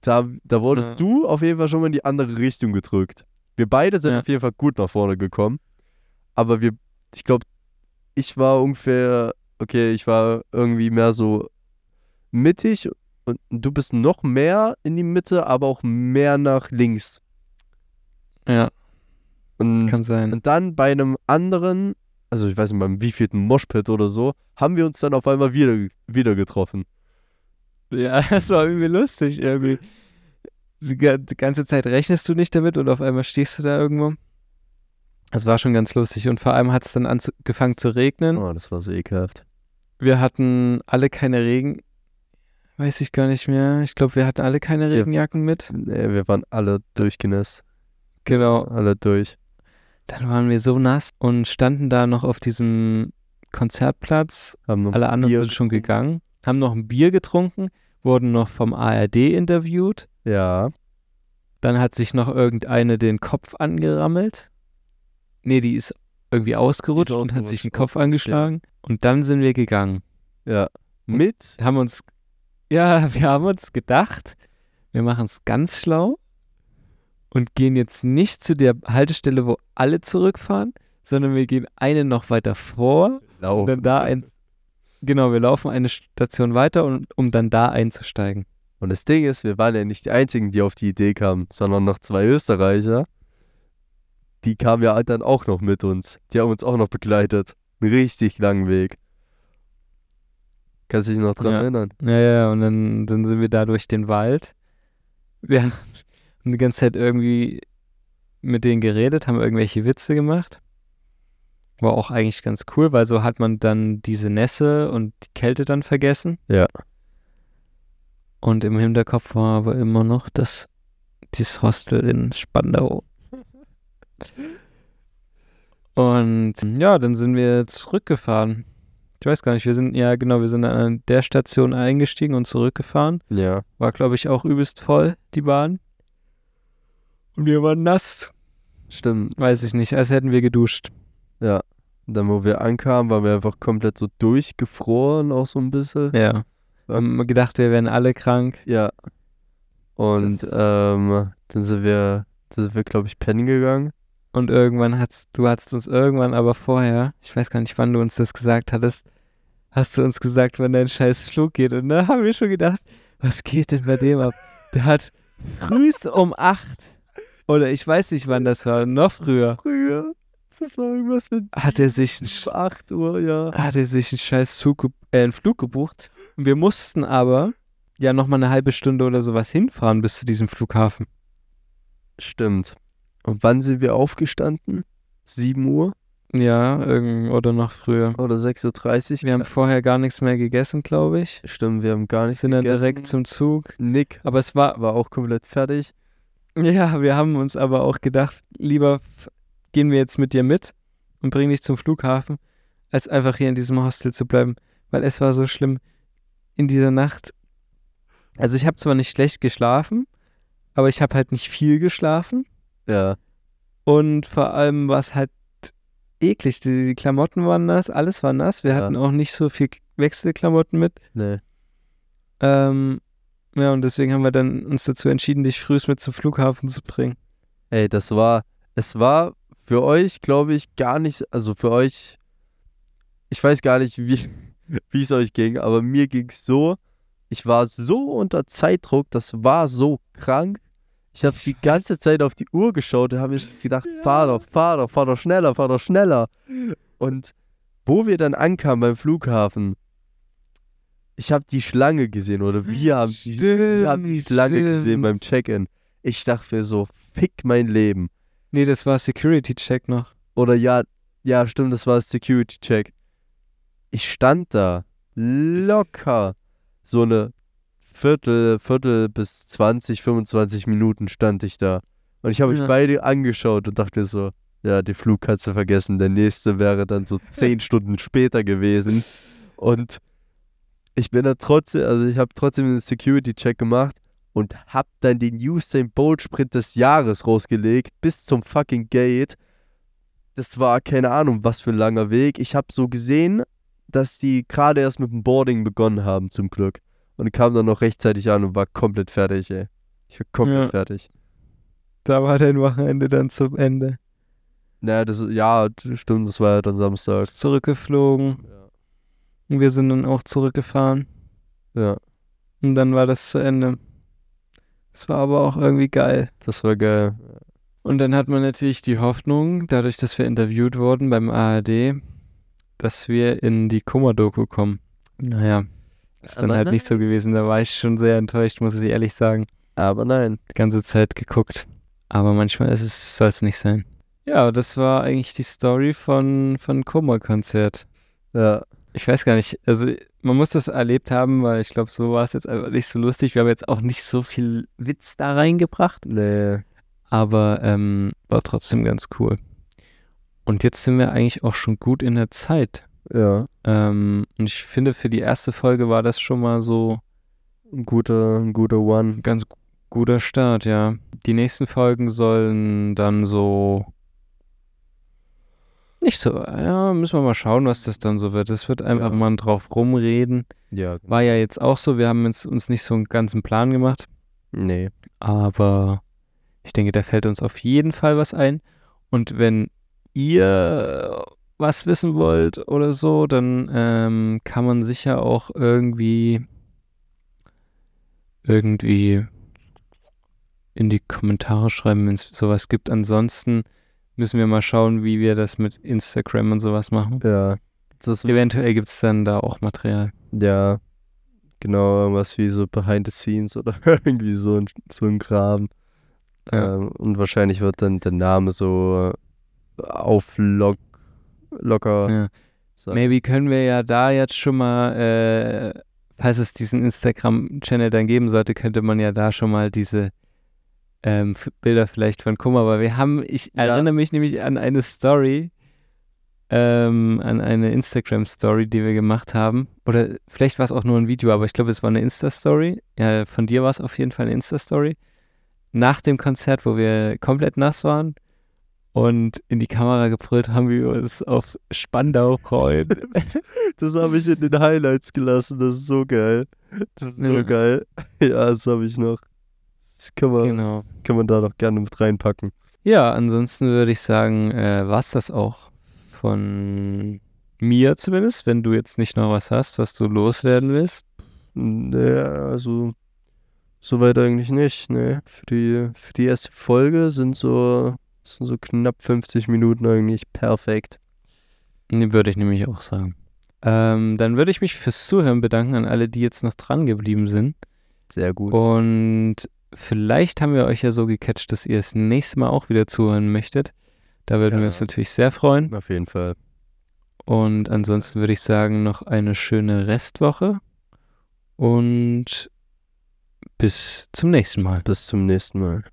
Da, da wurdest Ja. du auf jeden Fall schon mal in die andere Richtung gedrückt. Wir beide sind Ja. auf jeden Fall gut nach vorne gekommen. Aber wir, ich glaube, ich war ungefähr, okay, ich war irgendwie mehr so mittig und du bist noch mehr in die Mitte, aber auch mehr nach links. ja, Und kann sein. und dann bei einem anderen, also ich weiß nicht, beim wievielten Moshpit oder so, haben wir uns dann auf einmal wieder, wieder getroffen. Ja, das war irgendwie lustig irgendwie. Die ga- die ganze Zeit rechnest du nicht damit und auf einmal stehst du da irgendwo. Das war schon ganz lustig und vor allem hat es dann angefangen zu regnen. Oh, das war so ekelhaft. Wir hatten alle keine Regen. Weiß ich gar nicht mehr. Ich glaube, wir hatten alle keine Ja. Regenjacken mit. Nee, wir waren alle durchgenässt. Genau. Alle durch. Dann waren wir so nass und standen da noch auf diesem Konzertplatz. Alle anderen Bier sind schon gegangen, haben noch ein Bier getrunken, wurden noch vom ARD interviewt. Ja. Dann hat sich noch irgendeine den Kopf angerammelt. Nee, die ist irgendwie ausgerutscht und hat sich den ausgerutscht, Kopf ausgerutscht, angeschlagen. Und dann sind wir gegangen. Ja. Mit? Haben uns, ja, wir haben uns gedacht, wir machen es ganz schlau und gehen jetzt nicht zu der Haltestelle, wo alle zurückfahren, sondern wir gehen eine noch weiter vor und Lau. dann da ein, genau, wir laufen eine Station weiter, und, um dann da einzusteigen. Und das Ding ist, wir waren ja nicht die Einzigen, die auf die Idee kamen, sondern noch zwei Österreicher. Die kamen ja dann auch noch mit uns. Die haben uns auch noch begleitet. Einen richtig langen Weg. Kannst du dich noch dran Ja. erinnern? Ja, ja, und dann, dann sind wir da durch den Wald. Wir haben die ganze Zeit irgendwie mit denen geredet, haben irgendwelche Witze gemacht. War auch eigentlich ganz cool, weil so hat man dann diese Nässe und die Kälte dann vergessen. Ja. Und im Hinterkopf war aber immer noch, dass dieses Hostel in Spandau. Und ja, dann sind wir zurückgefahren. Ich weiß gar nicht, wir sind, ja genau, wir sind an der Station eingestiegen und zurückgefahren. Ja. War, glaube ich, auch übelst voll, die Bahn. Und wir waren nass. Stimmt. Weiß ich nicht, als hätten wir geduscht. Ja. Und dann, wo wir ankamen, waren wir einfach komplett so durchgefroren, auch so ein bisschen. Ja. Wir haben gedacht, wir wären alle krank. Ja. Und Das- ähm, dann sind wir, dann sind wir, glaube ich, pennen gegangen. Und irgendwann hat's, du hast uns irgendwann aber vorher, ich weiß gar nicht, wann du uns das gesagt hattest, hast du uns gesagt, wann dein scheiß Flug geht. Und da haben wir schon gedacht, was geht denn bei dem ab? Der hat frühs um acht, oder ich weiß nicht, wann das war, noch früher, Früher. Das war irgendwas mit hat er sich einen, Sch- 8 Uhr, ja. hat er sich einen scheiß Zug, äh, einen Flug gebucht. Und wir mussten aber ja nochmal eine halbe Stunde oder sowas hinfahren bis zu diesem Flughafen. Stimmt. Und wann sind wir aufgestanden? 7 Uhr Ja, irgend, oder noch früher. oder 6.30 Uhr? Wir haben vorher gar nichts mehr gegessen, glaube ich. Stimmt, wir haben gar nichts Sind dann gegessen. direkt zum Zug. Nick Aber es war, war auch komplett fertig. Ja, wir haben uns aber auch gedacht, lieber gehen wir jetzt mit dir mit und bringen dich zum Flughafen, als einfach hier in diesem Hostel zu bleiben. Weil es war so schlimm in dieser Nacht. Also ich habe zwar nicht schlecht geschlafen, aber ich habe halt nicht viel geschlafen. Ja. Und vor allem war es halt eklig. Die, die Klamotten waren nass, alles war nass. Wir Ja. hatten auch nicht so viel Wechselklamotten mit. Nee. Ähm, ja, und deswegen haben wir dann uns dazu entschieden, dich frühst mit zum Flughafen zu bringen. Ey, das war, es war für euch, glaube ich, gar nicht, also für euch, ich weiß gar nicht, wie, wie es euch ging, aber mir ging es so, ich war so unter Zeitdruck, das war so krank. Ich habe die ganze Zeit auf die Uhr geschaut und habe mir gedacht, fahr doch, fahr doch, fahr doch schneller, fahr doch schneller. Und wo wir dann ankamen beim Flughafen, ich habe die Schlange gesehen oder wir haben die, wir haben die Stimmt, Schlange gesehen stimmt. beim Check-in. Ich dachte mir so, fick mein Leben. Nee, das war Security-Check noch. Oder ja, ja, stimmt, das war Security-Check. Ich stand da locker so eine Viertel, Viertel bis 20, 25 Minuten stand ich da. Und ich habe Ja. euch beide angeschaut und dachte mir so, ja, die Flug kannst du vergessen. Der nächste wäre dann so zehn Stunden später gewesen. Und ich bin da trotzdem, also ich habe trotzdem einen Security-Check gemacht und hab dann den Usain Bolt Sprint des Jahres rausgelegt bis zum fucking Gate. Das war keine Ahnung, was für ein langer Weg. Ich habe so gesehen, dass die gerade erst mit dem Boarding begonnen haben, zum Glück. Und kam dann noch rechtzeitig an und war komplett fertig, ey. Ich war komplett Ja. fertig. Da war dein Wochenende dann zum Ende. Naja, das, ja, stimmt, das war ja dann Samstag. Zurückgeflogen. Und wir sind dann auch zurückgefahren. ja, Und dann war das zu Ende. Es war aber auch irgendwie geil. das war geil. Und dann hat man natürlich die Hoffnung, dadurch, dass wir interviewt wurden beim ARD, dass wir in die Kummer-Doku kommen. Naja, ist dann Aber halt nicht so gewesen. Da war ich schon sehr enttäuscht, muss ich ehrlich sagen. Aber nein. Die ganze Zeit geguckt. Aber manchmal soll es nicht sein. Ja, das war eigentlich die Story von, von Kummer-Konzert. Ja, Ich weiß gar nicht, also man muss das erlebt haben, weil ich glaube, so war es jetzt einfach nicht so lustig. Wir haben jetzt auch nicht so viel Witz da reingebracht. nee. Aber ähm, war trotzdem ganz cool. Und jetzt sind wir eigentlich auch schon gut in der Zeit. Ja, Ähm, und ich finde, für die erste Folge war das schon mal so ein guter, ein guter One. ganz gu- guter Start, ja. Die nächsten Folgen sollen dann so. Nicht so, ja, müssen wir mal schauen, was das dann so wird. Es wird einfach Ja. mal drauf rumreden. Ja, War ja jetzt auch so, wir haben jetzt uns nicht so einen ganzen Plan gemacht. nee. Aber ich denke, da fällt uns auf jeden Fall was ein. Und wenn ihr was wissen wollt oder so, dann ähm, kann man sicher auch irgendwie irgendwie in die Kommentare schreiben, wenn es sowas gibt. Ansonsten müssen wir mal schauen, wie wir das mit Instagram und sowas machen. Ja, Eventuell gibt es dann da auch Material. ja, genau, irgendwas wie so Behind the Scenes oder irgendwie so ein, so ein Kram. Ja. Ähm, und wahrscheinlich wird dann der Name so auflock, locker Ja. sein. Maybe können wir ja da jetzt schon mal, äh, falls es diesen Instagram-Channel dann geben sollte, könnte man ja da schon mal diese ähm, Bilder vielleicht von Kummer, aber wir haben, ich Ja. erinnere mich nämlich an eine Story, ähm, an eine Instagram-Story, die wir gemacht haben. Oder vielleicht war es auch nur ein Video, aber ich glaube, es war eine Insta-Story. Ja, von dir war es auf jeden Fall eine Insta-Story. Nach dem Konzert, wo wir komplett nass waren und in die Kamera gebrüllt haben, wie wir uns auf Spandau freuen. Das habe ich in den Highlights gelassen. Das ist so geil. Das ist so Ja. geil. Ja, das habe ich noch. Das kann man, genau. kann man da noch gerne mit reinpacken. Ja, ansonsten würde ich sagen, äh, war es das auch von mir zumindest, wenn du jetzt nicht noch was hast, was du loswerden willst. Naja, also soweit eigentlich nicht. Ne? Für, die, für die erste Folge sind so, sind so knapp 50 Minuten eigentlich perfekt. Nee, Würde ich nämlich auch sagen. Ähm, dann würde ich mich fürs Zuhören bedanken an alle, die jetzt noch dran geblieben sind. Sehr gut. Und vielleicht haben wir euch ja so gecatcht, dass ihr das nächste Mal auch wieder zuhören möchtet. Da würden wir Ja. uns natürlich sehr freuen. Auf jeden Fall. Und ansonsten würde ich sagen, noch eine schöne Restwoche. Und bis zum nächsten Mal. Bis zum nächsten Mal.